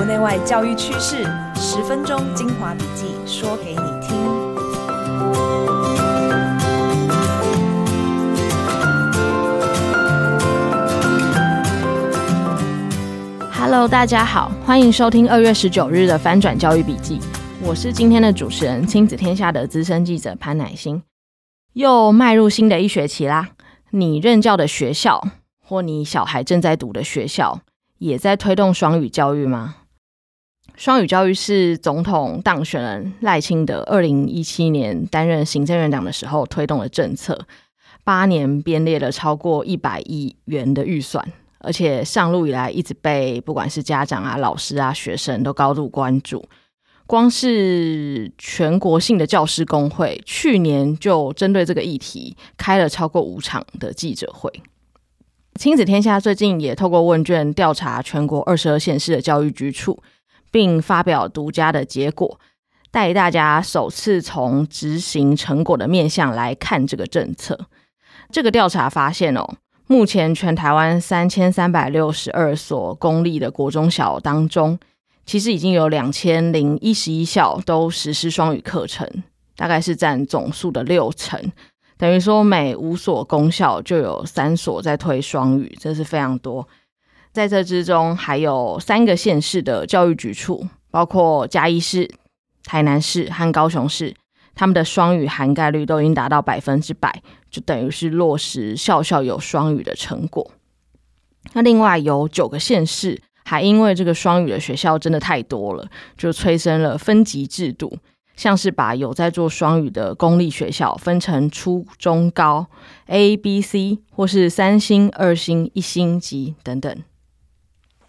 国内外教育趋势，十分钟精华笔记，说给你听。Hello，大家好，欢迎收听二月十九日的翻转教育笔记。我是今天的主持人，亲子天下的资深记者潘乃馨。又迈入新的一学期啦，你任教的学校或你小孩正在读的学校，也在推动双语教育吗？双语教育是总统当选人赖清德二零一七年担任行政院长的时候推动的政策，八年编列了超过一百亿元的预算，而且上路以来一直被不管是家长啊、老师啊、学生都高度关注。光是全国性的教师工会，去年就针对这个议题开了超过五场的记者会。亲子天下最近也透过问卷调查全国二十二县市的教育局处，并发表独家的结果，带大家首次从执行成果的面向来看这个政策。这个调查发现哦，目前全台湾三千三百六十二所公立的国中小当中，其实已经有两千零一十一校都实施双语课程，大概是占总数的六成。等于说，每五所公校就有三所在推双语，这是非常多。在这之中，还有三个县市的教育局处，包括嘉义市、台南市和高雄市，他们的双语涵盖率都已经达到百分之百，就等于是落实校校有双语的成果。那另外有九个县市，还因为这个双语的学校真的太多了，就催生了分级制度。像是把有在做双语的公立学校分成初中高 A、B、C，或是三星、二星、一星级等等。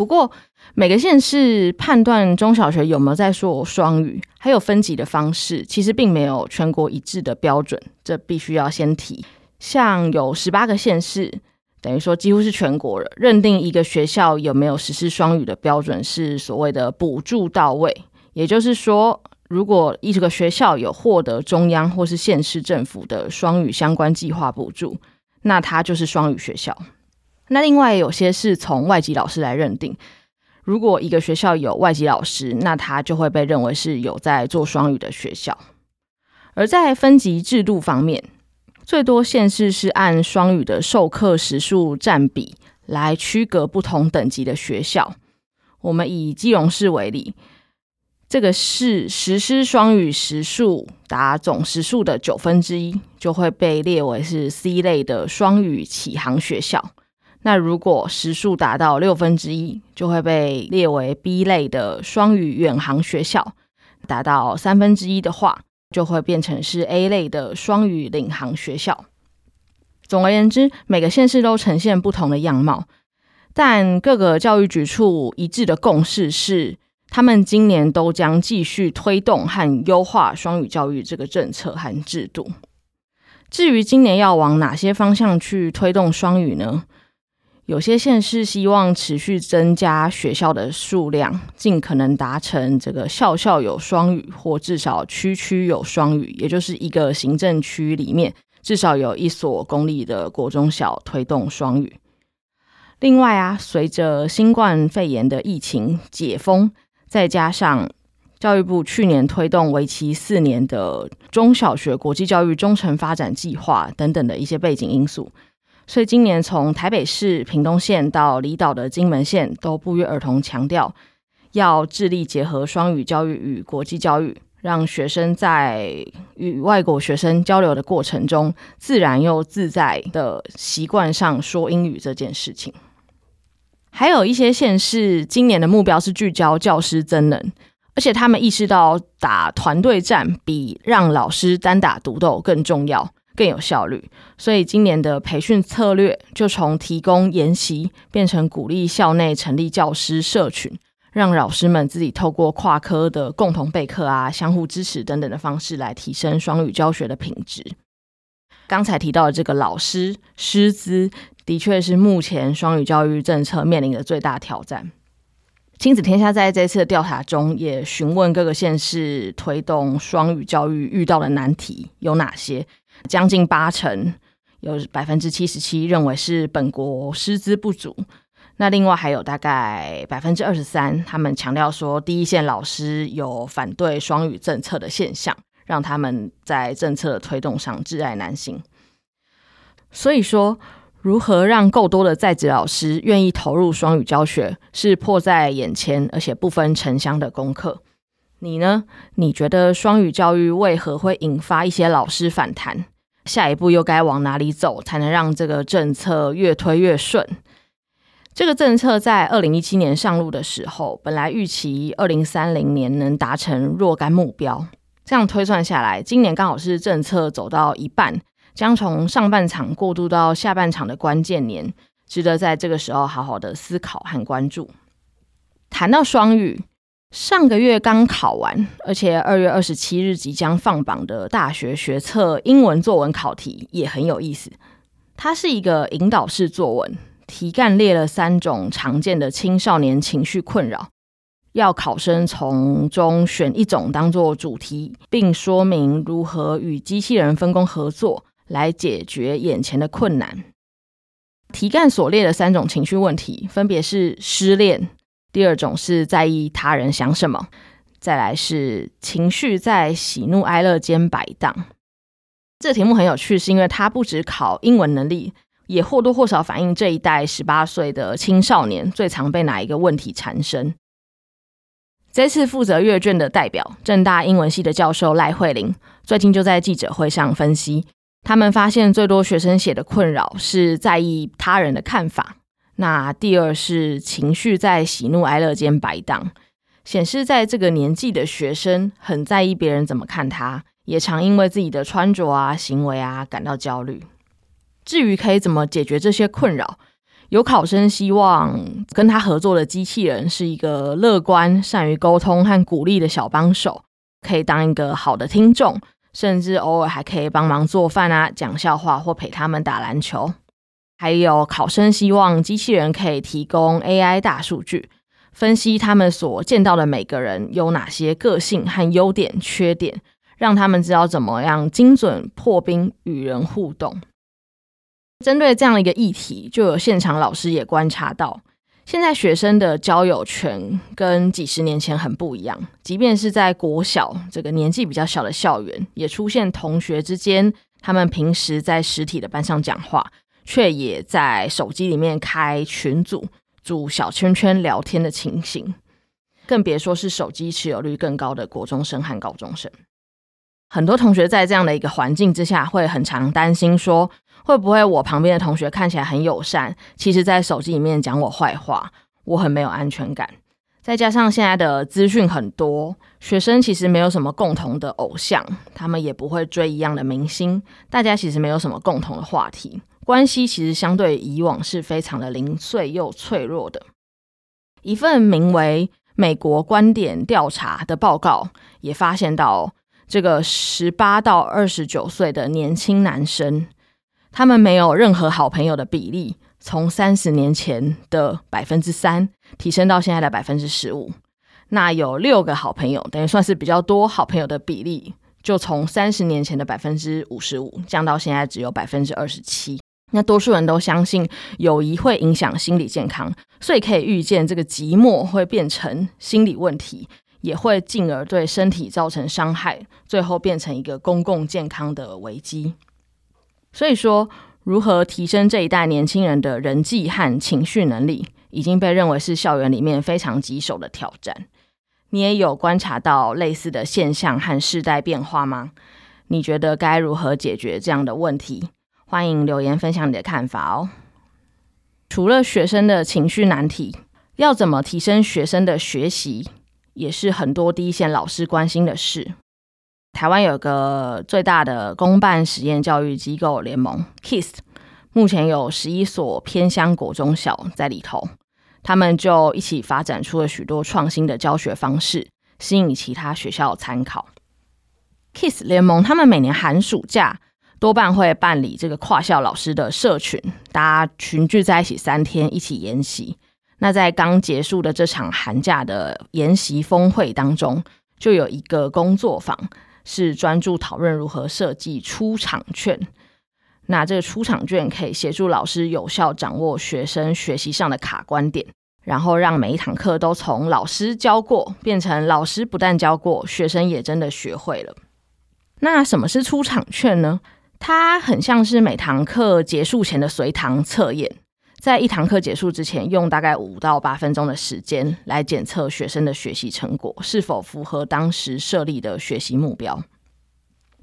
不过，每个县市判断中小学有没有在说双语，还有分级的方式，其实并没有全国一致的标准，这必须要先提。像有十八个县市，等于说几乎是全国了，认定一个学校有没有实施双语的标准是所谓的补助到位，也就是说。如果一个学校有获得中央或是县市政府的双语相关计划补助，那它就是双语学校。那另外有些是从外籍老师来认定，如果一个学校有外籍老师，那他就会被认为是有在做双语的学校。而在分级制度方面，最多县市是按双语的授课时数占比来区隔不同等级的学校。我们以基隆市为例。这个市实施双语时数达总时数的九分之一，就会被列为是 C 类的双语启航学校。那如果时速达到六分之一，就会被列为 B 类的双语远航学校。达到三分之一的话，就会变成是 A 类的双语领航学校。总而言之，每个县市都呈现不同的样貌，但各个教育局处一致的共识是。他们今年都将继续推动和优化双语教育这个政策和制度。至于今年要往哪些方向去推动双语呢？有些县市希望持续增加学校的数量，尽可能达成这个校校有双语，或至少区区有双语，也就是一个行政区里面至少有一所公立的国中小推动双语。另外啊，随着新冠肺炎的疫情解封。再加上教育部去年推动为期四年的中小学国际教育忠诚发展计划等等的一些背景因素，所以今年从台北市屏东县到离岛的金门县，都不约而同强调要致力结合双语教育与国际教育，让学生在与外国学生交流的过程中，自然又自在的习惯上说英语这件事情。还有一些县市今年的目标是聚焦教师增能，而且他们意识到打团队战比让老师单打独斗更重要、更有效率，所以今年的培训策略就从提供研习变成鼓励校内成立教师社群，让老师们自己透过跨科的共同备课啊、相互支持等等的方式来提升双语教学的品质。刚才提到的这个老师师资。的确是目前双语教育政策面临的最大挑战。亲子天下在这次的调查中也询问各个县市推动双语教育遇到的难题有哪些，将近八成，有百分之七十七认为是本国师资不足。那另外还有大概百分之二十三，他们强调说，第一线老师有反对双语政策的现象，让他们在政策推动上窒碍难行。所以说，如何让够多的在职老师愿意投入双语教学，是迫在眼前而且不分城乡的功课。你呢？你觉得双语教育为何会引发一些老师反弹？下一步又该往哪里走，才能让这个政策越推越顺？这个政策在二零一七年上路的时候，本来预期二零三零年能达成若干目标。这样推算下来，今年刚好是政策走到一半，将从上半场过渡到下半场的关键年，值得在这个时候好好的思考和关注。谈到双语，上个月刚考完，而且二月二十七日即将放榜的大学学测英文作文考题也很有意思，它是一个引导式作文。题干列了三种常见的青少年情绪困扰，要考生从中选一种当做主题，并说明如何与机器人分工合作来解决眼前的困难。题干所列的三种情绪问题分别是失恋，第二种是在意他人想什么，再来是情绪在喜怒哀乐间摆荡。这个题目很有趣，是因为它不只考英文能力。也或多或少反映这一代十八岁的青少年最常被哪一个问题缠身。这次负责阅卷的代表，正大英文系的教授赖慧玲，最近就在记者会上分析，他们发现最多学生写的困扰是在意他人的看法，那第二是情绪在喜怒哀乐间摆荡，显示在这个年纪的学生很在意别人怎么看他，也常因为自己的穿着啊、行为啊感到焦虑。至于可以怎么解决这些困扰，有考生希望跟他合作的机器人是一个乐观、善于沟通和鼓励的小帮手，可以当一个好的听众，甚至偶尔还可以帮忙做饭啊、讲笑话或陪他们打篮球。还有考生希望机器人可以提供 AI 大数据，分析他们所见到的每个人有哪些个性和优点、缺点，让他们知道怎么样精准破冰与人互动。针对这样一个议题，就有现场老师也观察到，现在学生的交友圈跟几十年前很不一样。即便是在国小这个年纪比较小的校园，也出现同学之间，他们平时在实体的班上讲话，却也在手机里面开群组，组小圈圈聊天的情形。更别说是手机持有率更高的国中生和高中生。很多同学在这样的一个环境之下，会很常担心说，会不会我旁边的同学看起来很友善，其实在手机里面讲我坏话，我很没有安全感。再加上现在的资讯很多，学生其实没有什么共同的偶像，他们也不会追一样的明星，大家其实没有什么共同的话题，关系其实相对以往是非常的零碎又脆弱的。一份名为《美国观点调查》的报告也发现到，这个十八到二十九岁的年轻男生，他们没有任何好朋友的比例，从三十年前的百分之三提升到现在的百分之十五。那有六个好朋友，等于算是比较多好朋友的比例，就从三十年前的百分之五十五降到现在只有百分之二十七。那多数人都相信友谊会影响心理健康，所以可以预见这个寂寞会变成心理问题。也会进而对身体造成伤害，最后变成一个公共健康的危机。所以说，如何提升这一代年轻人的人际和情绪能力，已经被认为是校园里面非常棘手的挑战。你也有观察到类似的现象和世代变化吗？你觉得该如何解决这样的问题？欢迎留言分享你的看法哦。除了学生的情绪难题，要怎么提升学生的学习？也是很多第一线老师关心的事。台湾有个最大的公办实验教育机构联盟 KISS，目前有十一所偏乡国中小在里头，他们就一起发展出了许多创新的教学方式，吸引其他学校参考。KISS 联盟他们每年寒暑假多半会办理这个跨校老师的社群，大家群聚在一起三天，一起研习。那在刚结束的这场寒假的研习峰会当中，就有一个工作坊是专注讨论如何设计出场券。那这个出场券可以协助老师有效掌握学生学习上的卡关点，然后让每一堂课都从老师教过变成老师不但教过，学生也真的学会了。那什么是出场券呢？它很像是每堂课结束前的随堂测验，在一堂课结束之前，用大概五到八分钟的时间来检测学生的学习成果是否符合当时设立的学习目标。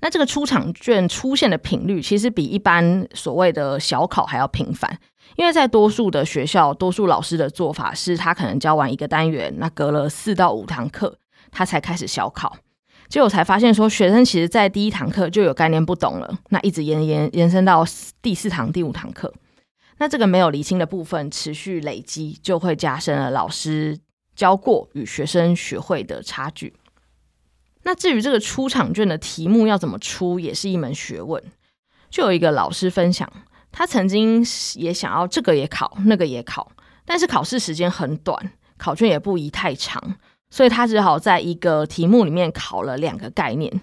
那这个出场卷出现的频率，其实比一般所谓的小考还要频繁，因为在多数的学校，多数老师的做法是他可能教完一个单元，那隔了四到五堂课，他才开始小考。结果才发现说，学生其实在第一堂课就有概念不懂了，那一直延延延伸到第四堂、第五堂课，那这个没有厘清的部分持续累积，就会加深了老师教过与学生学会的差距。那至于这个出场卷的题目要怎么出，也是一门学问。就有一个老师分享，他曾经也想要这个也考，那个也考，但是考试时间很短，考卷也不宜太长。所以他只好在一个题目里面考了两个概念，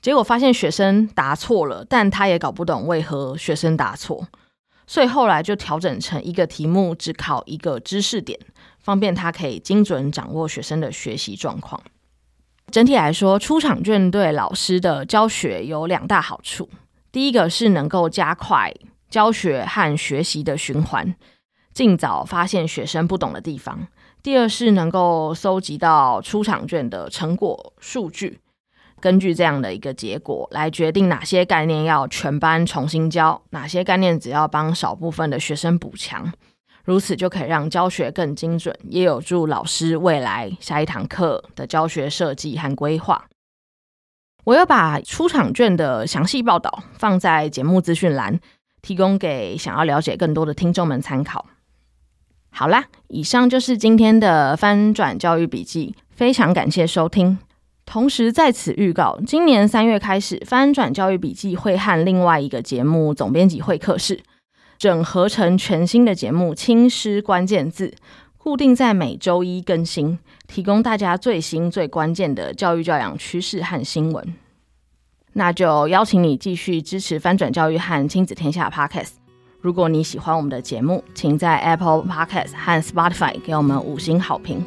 结果发现学生答错了，但他也搞不懂为何学生答错，所以后来就调整成一个题目只考一个知识点，方便他可以精准掌握学生的学习状况。整体来说，出场卷对老师的教学有两大好处，第一个是能够加快教学和学习的循环，尽早发现学生不懂的地方。第二是能够搜集到出场卷的成果数据，根据这样的一个结果来决定哪些概念要全班重新教，哪些概念只要帮少部分的学生补强，如此就可以让教学更精准，也有助老师未来下一堂课的教学设计和规划。我要把出场卷的详细报道放在节目资讯栏，提供给想要了解更多的听众们参考。好啦，以上就是今天的翻转教育笔记，非常感谢收听。同时在此预告，今年三月开始，翻转教育笔记会和另外一个节目总编辑会客室整合成全新的节目《亲师关键字》，固定在每周一更新，提供大家最新最关键的教育教养趋势和新闻。那就邀请你继续支持翻转教育和亲子天下 Podcast。如果你喜欢我们的节目，请在 Apple Podcast 和 Spotify 给我们五星好评。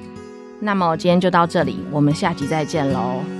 那么今天就到这里，我们下集再见喽。